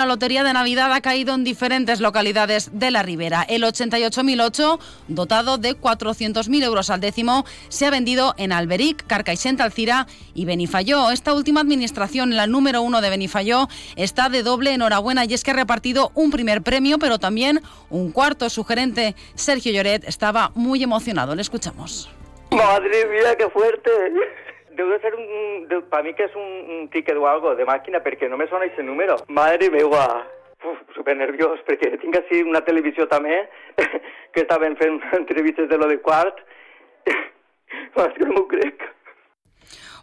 La lotería de Navidad ha caído en diferentes localidades de la Ribera. El 88.008, dotado de 400.000 euros al décimo, se ha vendido en Alberic, Carcaixent, Alcira y Benifayó. Esta última administración, la número uno de Benifayó, está de doble enhorabuena y es que ha repartido un primer premio, pero también un cuarto. Su gerente, Sergio Lloret, estaba muy emocionado. Le escuchamos. Madre mía, qué fuerte. Debe ser un, de, para mí que es un, un ticket o algo de màquina perquè no me sona ese número. Madre meva, Uf, super nerviós perquè tinc així una televisió també que estaven fent entrevistes de lo de quart. és que no m'ho crec.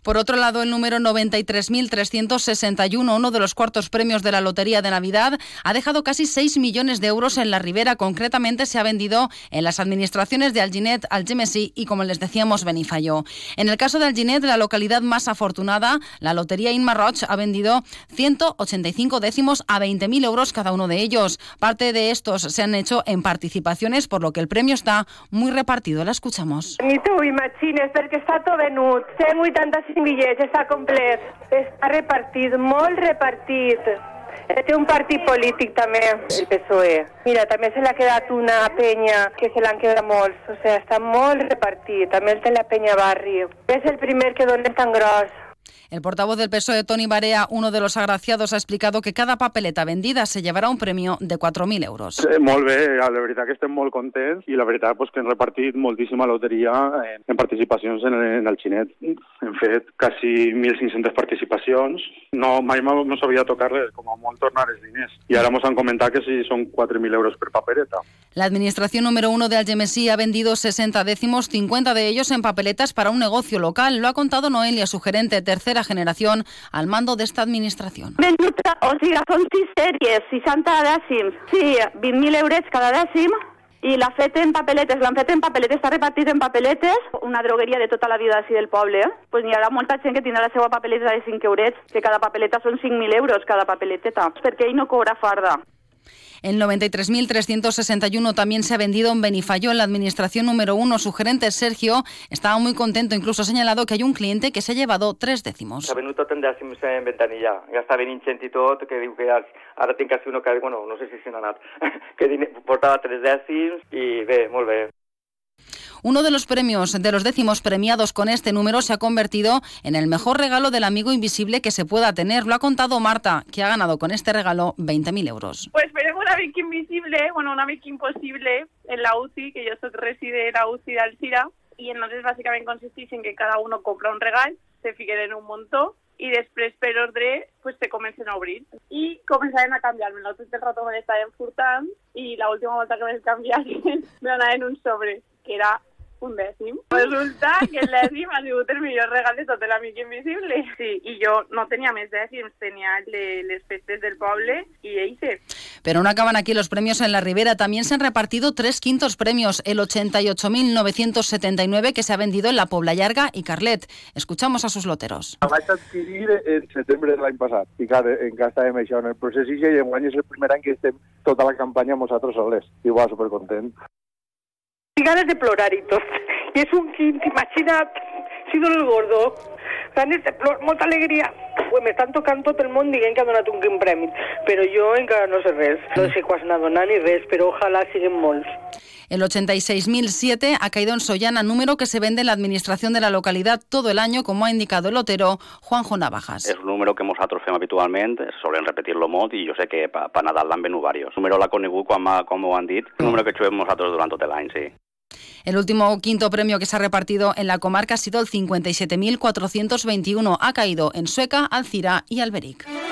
Por otro lado, el número 93.361, uno de los cuartos premios de la Lotería de Navidad, ha dejado casi 6 millones de euros en la Ribera. Concretamente, se ha vendido en las administraciones de Alginet, Algemesí y, como les decíamos, Benifayó. En el caso de Alginet, la localidad más afortunada, la Lotería Inma Roch, ha vendido 185 décimos a 20.000 euros cada uno de ellos. Parte de estos se han hecho en participaciones, por lo que el premio está muy repartido. La escuchamos. Ni tu imagines, perquè està tot venut. 185 bitllets, està complet. Està repartit, molt repartit. Eh, Té un partit polític també, el PSOE. Mira, també se l'ha quedat una penya que se l'han quedat molts. O sigui, està molt repartit. També el té la penya barri. És el primer que dona tan gros. El portavoz del PSOE, Tony Barea, uno de los agraciados, ha explicado que cada papeleta vendida se llevará un premio de 4.000 euros. Eh, molt bé, la veritat que estem molt contents i la veritat pues, que hem repartit moltíssima loteria en, en participacions en, en el xinet. Hem fet quasi 1.500 participacions. No, mai no, s'havia tocat res, com a molt tornar els diners. I ara ens han comentat que si són 4.000 euros per papeleta. La administración número uno de Algemesí ha vendido 60 décimos, 50 de ellos en papeletas para un negocio local. Lo ha contado Noelia, su gerente, tercera generación, al mando de esta administración. Venut, o sigui, són sis sèries, 60 dècims. Sí, 20.000 euros cada dècim. I l'ha fet en papeletes, l'han fet en papeletes, està repartit en papeletes, una drogueria de tota la vida així del poble. Eh? Pues hi haurà molta gent que tindrà la seva papeleta de 5 eurets, que cada papeleta són 5.000 euros, cada papeleteta, perquè ell no cobra farda. El 93.361 también se ha vendido en Benifayó, en la administración número uno. Su gerente, Sergio, estaba muy contento. Incluso ha señalado que hay un cliente que se ha llevado tres décimos. S'ha venut tot en dècims en ventanilla. Venint gent i tot, que diu que ara tinc quasi uno que, bueno, no sé si se n'ha anat, que portava tres dècims i bé, molt bé. Uno de los premios de los décimos premiados con este número se ha convertido en el mejor regalo del amigo invisible que se pueda tener. Lo ha contado Marta, que ha ganado con este regalo 20.000 euros. Pues tenemos un amic invisible, bueno, un amic imposible en la UCI, que yo soy reside en la UCI de Alcira, y entonces básicamente consistís en que cada uno compra un regal, se fiquen en un montó, y després per ordre pues, se comencen a obrir. I començaven a canviar-me. Tot rato me l'estaven furtant i l'última volta que me'l canviaren me donaven un sobre, que era un dècim. Resulta que el dècim ha sigut el millor regal de tot l'amic invisible. Sí, i jo no tenia més dècims, tenia el de les festes del poble i eixe. Pero no acaban aquí los premios en la Ribera. También se han repartido tres quintos premios. El 88.979 que se ha vendido en la Pobla Llarga y Carlet. Escuchamos a sus loteros. La vaig adquirir en setembre de l'any passat. I clar, encara estàvem això en el procés i i enguany és el primer any que estem tota la campanya amb nosaltres soles. Igual, supercontent. Ganes de plorar i tot. I és un quint, imagina't, si dono el gordo. Ganes de plor, molta alegria. Ui, m'estan tocant tot el món dient que ha donat un quin premi, però jo encara no sé res. No sé quants n'ha donat ni res, però ojalà siguin molts. El 86.007 ha caído en Sollana, número que se vende en la administración de la localidad todo el año, como ha indicado el lotero Juanjo Navajas. És un número que nosaltres fem habitualment, solen repetir-lo molt i jo sé que pa, pa Nadal l'han venut. El número l'ha conegut quan, quan m'ho han dit, un número que juguem nosaltres durant tot l'any, sí. El último quinto premio que se ha repartido en la comarca ha sido el 57.421. Ha caído en Sueca, Alcira y Alberic.